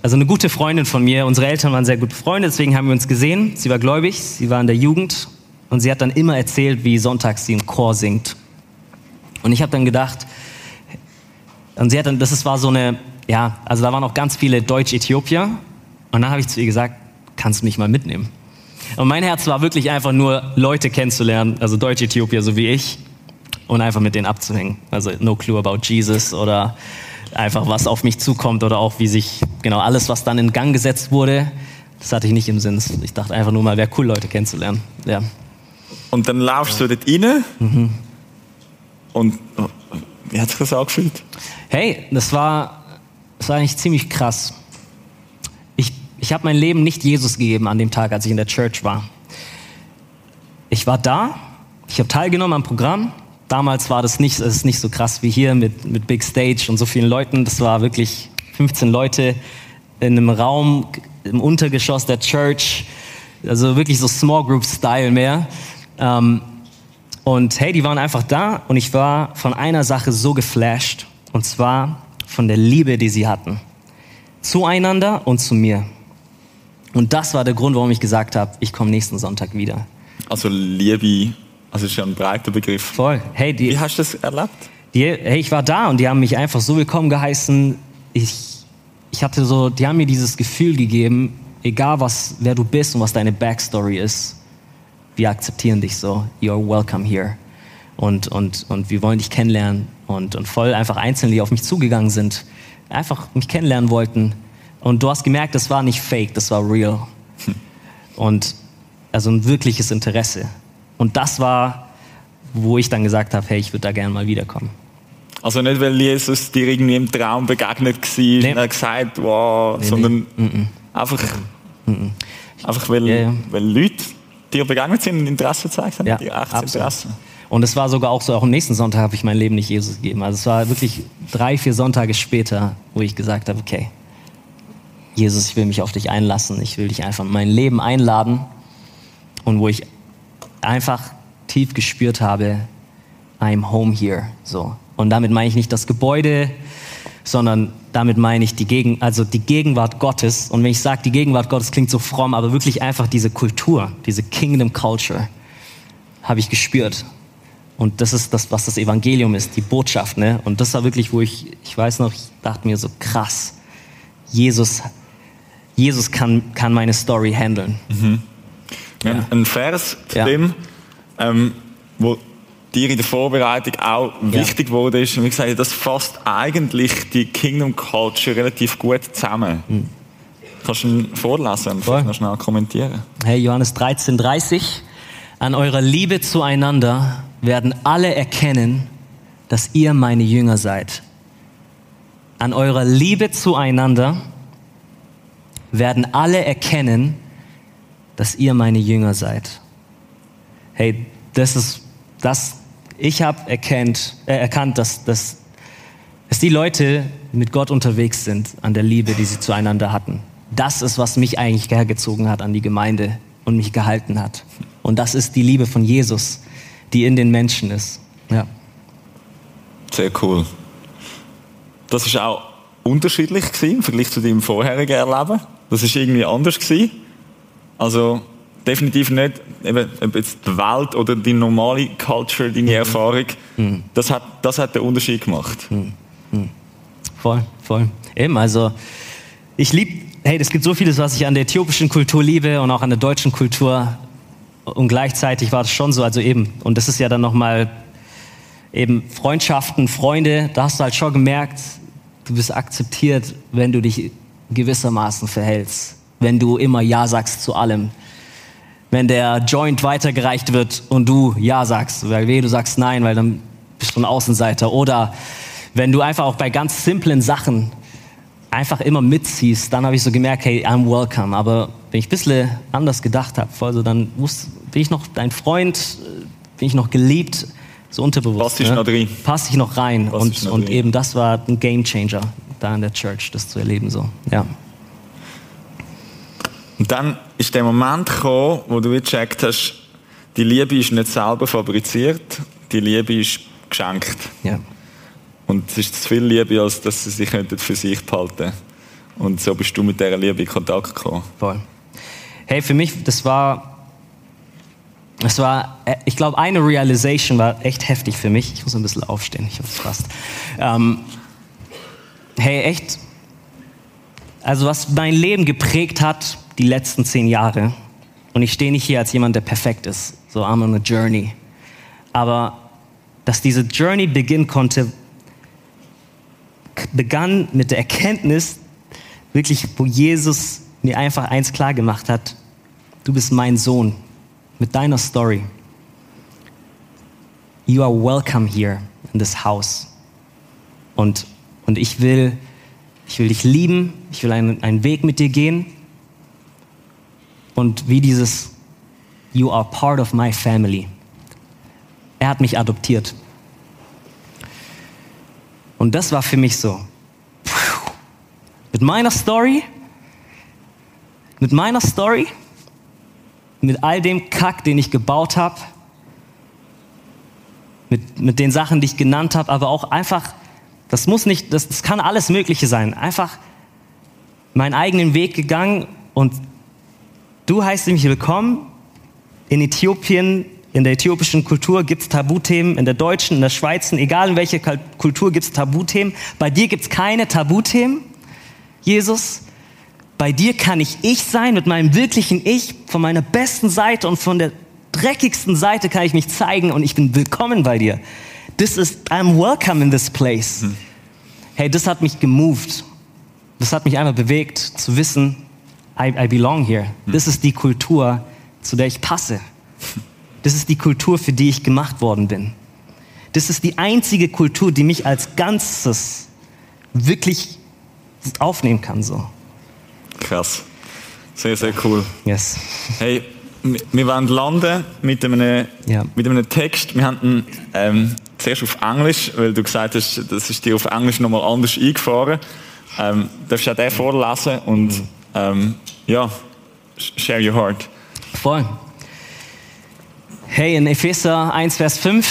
also eine gute Freundin von mir, unsere Eltern waren sehr gut befreundet, deswegen haben wir uns gesehen. Sie war gläubig, sie war in der Jugend und sie hat dann immer erzählt, wie sonntags sie im Chor singt. Und ich habe dann gedacht, und sie hat dann, das war so eine, ja, also da waren auch ganz viele Deutsch-Äthiopier. Und dann habe ich zu ihr gesagt, kannst du mich mal mitnehmen? Und mein Herz war wirklich einfach nur, Leute kennenzulernen, also Deutsch-Äthiopier, so wie ich, und einfach mit denen abzuhängen. Also no clue about Jesus oder einfach was auf mich zukommt oder auch wie sich, genau, alles, was dann in Gang gesetzt wurde, das hatte ich nicht im Sinn. Ich dachte einfach nur mal, wäre cool, Leute kennenzulernen. Ja. Und dann laufst du dort rein Mhm. und oh, wie hat sich das angefühlt? Hey, das war, das war eigentlich ziemlich krass. Ich, ich habe mein Leben nicht Jesus gegeben an dem Tag, als ich in der Church war. Ich war da, ich habe teilgenommen am Programm. Damals war das nicht, das ist nicht so krass wie hier mit, mit Big Stage und so vielen Leuten. Das war wirklich 15 Leute in einem Raum im Untergeschoss der Church. Also wirklich so Small Group Style mehr. Ähm, und hey, die waren einfach da und ich war von einer Sache so geflasht. Und zwar von der Liebe, die sie hatten. Zueinander und zu mir. Und das war der Grund, warum ich gesagt habe, ich komme nächsten Sonntag wieder. Also Liebe, also ist ja ein breiter Begriff. Voll. Hey, die, Wie hast du das erlebt? die, hey, ich war da und die haben mich einfach so willkommen geheißen. Ich, ich hatte so, die haben mir dieses Gefühl gegeben, egal was, wer du bist und was deine Backstory ist, wir akzeptieren dich so. You're welcome here. Und, und, und wir wollen dich kennenlernen. Und, und voll einfach Einzelne, die auf mich zugegangen sind, einfach mich kennenlernen wollten. Und du hast gemerkt, das war nicht fake, das war real. Und also ein wirkliches Interesse. Und das war, wo ich dann gesagt habe, hey, ich würde da gerne mal wiederkommen. Also nicht, weil Jesus dir irgendwie im Traum begegnet war Nee. und er gesagt wow, sondern einfach, einfach weil, Ja, ja. weil Leute dir begegnet sind und Interesse gezeigt haben, Ja, dir absolut. Interesse. Und es war sogar auch so, auch am nächsten Sonntag habe ich mein Leben nicht Jesus gegeben. Also es war wirklich drei, vier Sonntage später, wo ich gesagt habe, okay, Jesus, ich will mich auf dich einlassen, ich will dich einfach in mein Leben einladen. Und wo ich einfach tief gespürt habe, I'm home here. So. Und damit meine ich nicht das Gebäude, sondern damit meine ich die, Gegen also die Gegenwart Gottes. Und wenn ich sage, die Gegenwart Gottes klingt so fromm, aber wirklich einfach diese Kultur, diese Kingdom Culture, habe ich gespürt. Und das ist das, was das Evangelium ist, die Botschaft. Ne? Und das war wirklich, wo ich, ich weiß noch, ich dachte mir so krass, Jesus, Jesus kann, kann meine Story handeln. Wir haben einen Vers zu Ja. dem, ähm, wo dir in der Vorbereitung auch wichtig wurde, ist, wie gesagt, das fasst eigentlich die Kingdom Culture relativ gut zusammen. Kannst du ihn vorlesen und vielleicht noch schnell kommentieren? Hey, Johannes 13,30. An eurer Liebe zueinander werden alle erkennen, dass ihr meine Jünger seid. An eurer Liebe zueinander werden alle erkennen, dass ihr meine Jünger seid. Hey, das ist das. Ich habe erkannt, äh, erkannt, dass, dass, dass die Leute mit Gott unterwegs sind an der Liebe, die sie zueinander hatten. Das ist, was mich eigentlich hergezogen hat an die Gemeinde und mich gehalten hat. Und das ist die Liebe von Jesus, die in den Menschen ist. Ja. Sehr cool. Das ist auch unterschiedlich gewesen, im Vergleich zu deinem vorherigen Erleben. Das ist irgendwie anders gewesen. Also definitiv nicht eben, ob jetzt die Welt oder die normale Culture, deine Erfahrung. Das hat, das hat den Unterschied gemacht. Voll, voll. Eben, also ich liebe, hey, es gibt so vieles, was ich an der äthiopischen Kultur liebe und auch an der deutschen Kultur. und gleichzeitig war es schon so, also eben, und das ist ja dann nochmal eben Freundschaften, Freunde, da hast du halt schon gemerkt, du bist akzeptiert, wenn du dich gewissermaßen verhältst, wenn du immer Ja sagst zu allem. Wenn der Joint weitergereicht wird und du Ja sagst, weil weh, du sagst Nein, weil dann bist du ein Außenseiter. Oder wenn du einfach auch bei ganz simplen Sachen einfach immer mitziehst, dann habe ich so gemerkt, hey, I'm welcome. Aber wenn ich ein bisschen anders gedacht habe, also dann muss, bin ich noch dein Freund, bin ich noch geliebt, so unterbewusst. Passt ich ne? noch rein. Passt ich noch rein. Passt und, noch und eben das war ein Game Changer da in der Church, das zu erleben so. Ja. Und dann ist der Moment gekommen, wo du gecheckt hast, die Liebe ist nicht selber fabriziert, die Liebe ist geschenkt. Ja. Und es ist zu viel Liebe, als dass sie sich für sich behalten Und so bist du mit dieser Liebe in Kontakt gekommen. Voll. Hey, für mich, das war, das war, äh, ich glaube, eine Realization war echt heftig für mich. Ich muss ein bisschen aufstehen, ich hoffe, es passt. Ähm, hey, echt, also was mein Leben geprägt hat, die letzten zehn Jahre, und ich stehe nicht hier als jemand, der perfekt ist, so I'm on a journey, aber dass diese Journey beginnen konnte, begann mit der Erkenntnis, wirklich, wo Jesus mir einfach eins klar gemacht hat, du bist mein Sohn mit deiner Story. You are welcome here in this house. Und, und ich will, ich will dich lieben, ich will einen, einen Weg mit dir gehen. Und wie dieses, you are part of my family. Er hat mich adoptiert. Und das war für mich so. Mit meiner Story, mit meiner Story, mit all dem Kack, den ich gebaut habe, mit, mit den Sachen, die ich genannt habe, aber auch einfach, das muss nicht, das, das kann alles Mögliche sein. Einfach meinen eigenen Weg gegangen und du heißt mich willkommen in Äthiopien, in der äthiopischen Kultur gibt es Tabuthemen, in der deutschen, in der Schweiz, egal in welcher Kultur gibt es Tabuthemen. Bei dir gibt es keine Tabuthemen, Jesus. Bei dir kann ich ich sein mit meinem wirklichen Ich, von meiner besten Seite und von der dreckigsten Seite kann ich mich zeigen und ich bin willkommen bei dir. This is, I'm welcome in this place. Hm. Hey, das hat mich gemoved. Das hat mich einfach bewegt, zu wissen, I, I belong here. Hm. Das ist die Kultur, zu der ich passe. Das ist die Kultur, für die ich gemacht worden bin. Das ist die einzige Kultur, die mich als Ganzes wirklich aufnehmen kann. So. Krass. Sehr, sehr cool. Yes. Hey, wir wollen landen mit einem, ja. mit einem Text. Wir hatten ähm, zuerst auf Englisch, weil du gesagt hast, das ist dir auf Englisch nochmal anders eingefahren. Ähm, darfst du auch den vorlesen und ähm, ja, share your heart. Voll. Hey, in Epheser 1, Vers 5,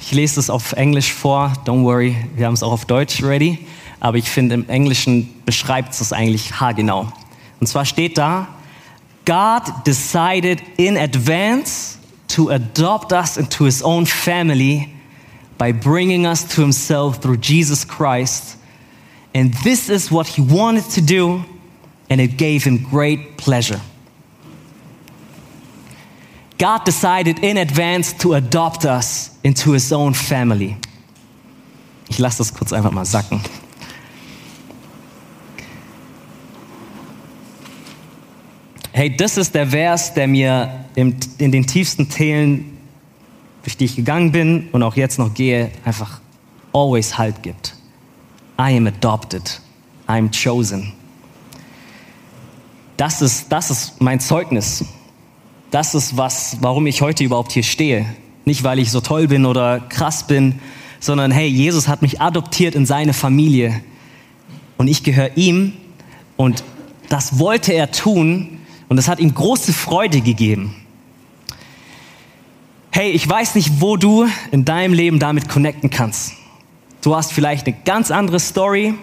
ich lese das auf Englisch vor, don't worry, wir haben es auch auf Deutsch ready, aber ich finde im Englischen beschreibt es eigentlich haargenau. Und zwar steht da, God decided in advance to adopt us into his own family by bringing us to himself through Jesus Christ. And this is what he wanted to do, and it gave him great pleasure. God decided in advance to adopt us into his own family. Ich lasse das kurz einfach mal sacken. Hey, das ist der Vers, der mir in, den tiefsten Teilen, durch die ich gegangen bin und auch jetzt noch gehe, einfach always Halt gibt. I am adopted. I am chosen. Das ist, das ist mein Zeugnis das ist was, warum ich heute überhaupt hier stehe. Nicht, weil ich so toll bin oder krass bin, sondern hey, Jesus hat mich adoptiert in seine Familie und ich gehöre ihm und das wollte er tun und das hat ihm große Freude gegeben. Hey, ich weiß nicht, wo du in deinem Leben damit connecten kannst. Du hast vielleicht eine ganz andere Story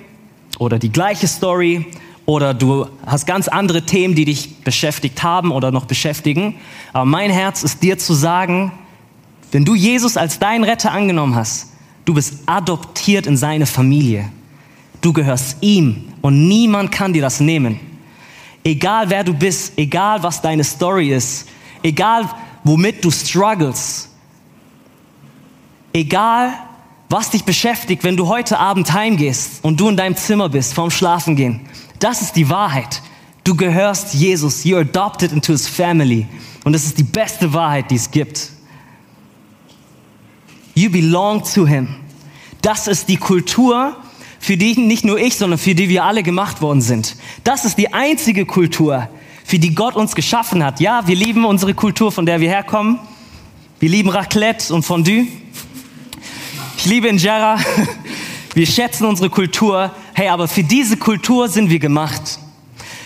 oder die gleiche Story oder du hast ganz andere Themen, die dich beschäftigt haben oder noch beschäftigen. Aber mein Herz ist dir zu sagen, wenn du Jesus als deinen Retter angenommen hast, du bist adoptiert in seine Familie. Du gehörst ihm und niemand kann dir das nehmen. Egal wer du bist, egal was deine Story ist, egal womit du struggles. Egal, was dich beschäftigt, wenn du heute Abend heimgehst und du in deinem Zimmer bist vorm Schlafengehen. Das ist die Wahrheit. Du gehörst Jesus. You're adopted into his family. Und das ist die beste Wahrheit, die es gibt. You belong to him. Das ist die Kultur, für die nicht nur ich, sondern für die wir alle gemacht worden sind. Das ist die einzige Kultur, für die Gott uns geschaffen hat. Ja, wir lieben unsere Kultur, von der wir herkommen. Wir lieben Raclette und Fondue. Ich liebe Injera. Wir schätzen unsere Kultur. Hey, aber für diese Kultur sind wir gemacht.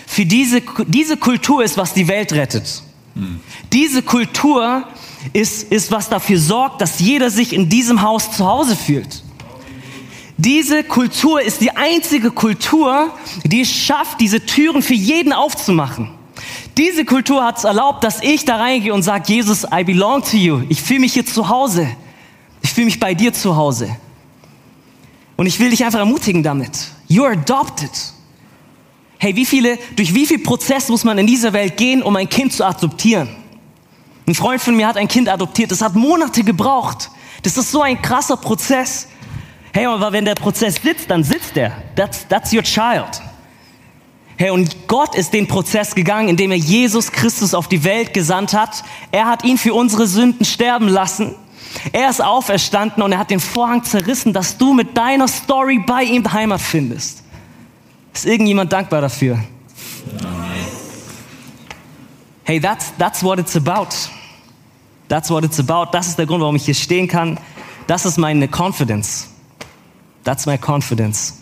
Für diese, diese Kultur ist, was die Welt rettet. Diese Kultur ist, ist, was dafür sorgt, dass jeder sich in diesem Haus zu Hause fühlt. Diese Kultur ist die einzige Kultur, die es schafft, diese Türen für jeden aufzumachen. Diese Kultur hat es erlaubt, dass ich da reingehe und sage, Jesus, I belong to you. Ich fühle mich hier zu Hause. Ich fühle mich bei dir zu Hause. Und ich will dich einfach ermutigen damit. You're adopted. Hey, wie viele, durch wie viel Prozess muss man in dieser Welt gehen, um ein Kind zu adoptieren? Ein Freund von mir hat ein Kind adoptiert. Das hat Monate gebraucht. Das ist so ein krasser Prozess. Hey, aber wenn der Prozess sitzt, dann sitzt er. That's, that's your child. Hey, und Gott ist den Prozess gegangen, indem er Jesus Christus auf die Welt gesandt hat. Er hat ihn für unsere Sünden sterben lassen. Er ist auferstanden und er hat den Vorhang zerrissen, dass du mit deiner Story bei ihm Heimat findest. Ist irgendjemand dankbar dafür? Hey, that's, that's what it's about. That's what it's about. Das ist der Grund, warum ich hier stehen kann. Das ist meine Confidence. That's my confidence.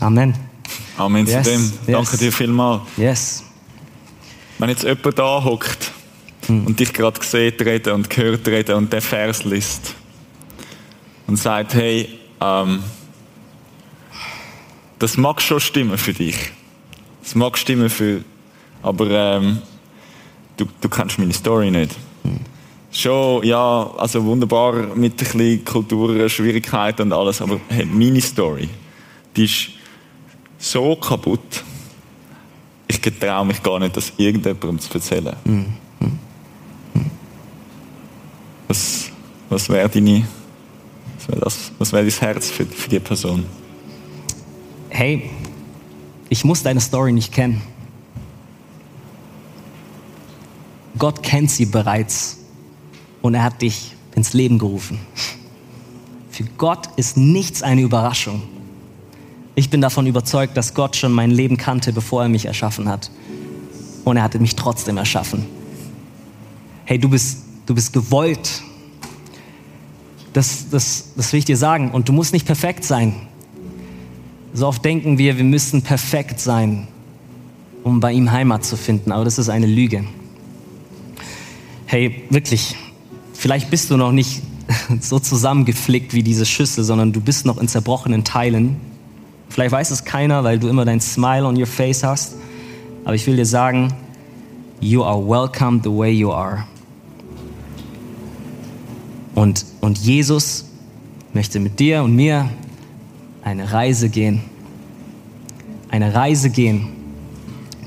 Amen. Amen yes, zu dem. Danke yes. dir vielmals. Yes. Wenn jetzt jemand da hockt hm. und dich gerade sieht reden und gehört reden und der Vers liest und sagt, hey, ähm, das mag schon stimmen für dich. Das mag stimmen für, aber ähm, du, du kennst meine Story nicht. Hm. Schon, ja, also wunderbar mit ein bisschen Kultur, Schwierigkeiten und alles, aber hey, meine Story, die ist so kaputt. Ich getraue mich gar nicht, das irgendjemandem zu erzählen. Mhm. Was, was wäre deine, was wäre das, was wäre dein Herz für, für die Person? Hey, ich muss deine Story nicht kennen. Gott kennt sie bereits und er hat dich ins Leben gerufen. Für Gott ist nichts eine Überraschung. Ich bin davon überzeugt, dass Gott schon mein Leben kannte, bevor er mich erschaffen hat. Und er hatte mich trotzdem erschaffen. Hey, du bist, du bist gewollt. Das, das, das will ich dir sagen. Und du musst nicht perfekt sein. So oft denken wir, wir müssen perfekt sein, um bei ihm Heimat zu finden. Aber das ist eine Lüge. Hey, wirklich, vielleicht bist du noch nicht so zusammengeflickt wie diese Schüssel, sondern du bist noch in zerbrochenen Teilen. Vielleicht weiß es keiner, weil du immer dein Smile on your face hast. Aber ich will dir sagen, you are welcome the way you are. Und, und Jesus möchte mit dir und mir eine Reise gehen. Eine Reise gehen,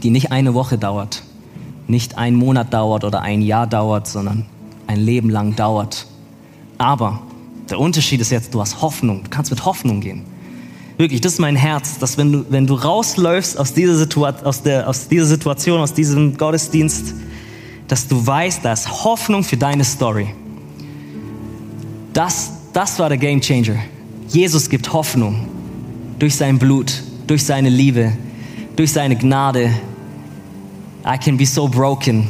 die nicht eine Woche dauert, nicht ein Monat dauert oder ein Jahr dauert, sondern ein Leben lang dauert. Aber der Unterschied ist jetzt, du hast Hoffnung, du kannst mit Hoffnung gehen. Wirklich, das ist mein Herz, dass wenn du, wenn du rausläufst aus dieser, aus, der, aus dieser Situation, aus diesem Gottesdienst, dass du weißt, da ist Hoffnung für deine Story. Das, das war der Game Changer. Jesus gibt Hoffnung durch sein Blut, durch seine Liebe, durch seine Gnade. I can be so broken,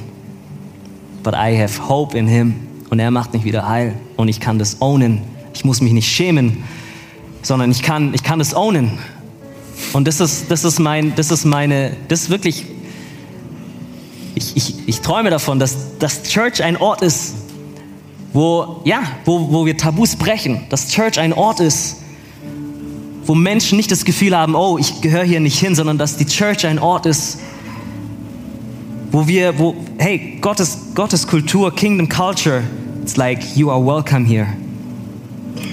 but I have hope in him. Und er macht mich wieder heil. Und ich kann das ownen. Ich muss mich nicht schämen, sondern ich kann, ich kann es ownen. Und das ist, das ist mein, das ist meine, das ist wirklich, ich, ich, ich träume davon, dass, dass Church ein Ort ist, wo, ja, wo, wo wir Tabus brechen, dass Church ein Ort ist, wo Menschen nicht das Gefühl haben, oh, ich gehöre hier nicht hin, sondern dass die Church ein Ort ist, wo wir, wo, hey, Gottes, Gottes Kultur, Kingdom Culture, it's like you are welcome here.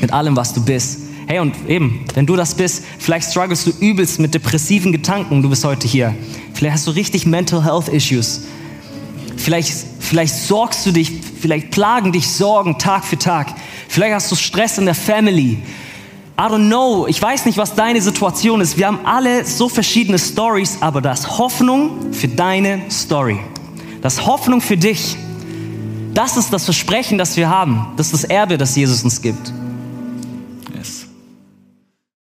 Mit allem, was du bist. Hey, und eben, wenn du das bist, vielleicht struggles du übelst mit depressiven Gedanken, du bist heute hier. Vielleicht hast du richtig Mental Health Issues. Vielleicht, vielleicht sorgst du dich, vielleicht plagen dich Sorgen Tag für Tag. Vielleicht hast du Stress in der Family. I don't know. Ich weiß nicht, was deine Situation ist. Wir haben alle so verschiedene Stories, aber das Hoffnung für deine Story. Das Hoffnung für dich. Das ist das Versprechen, das wir haben. Das ist das Erbe, das Jesus uns gibt.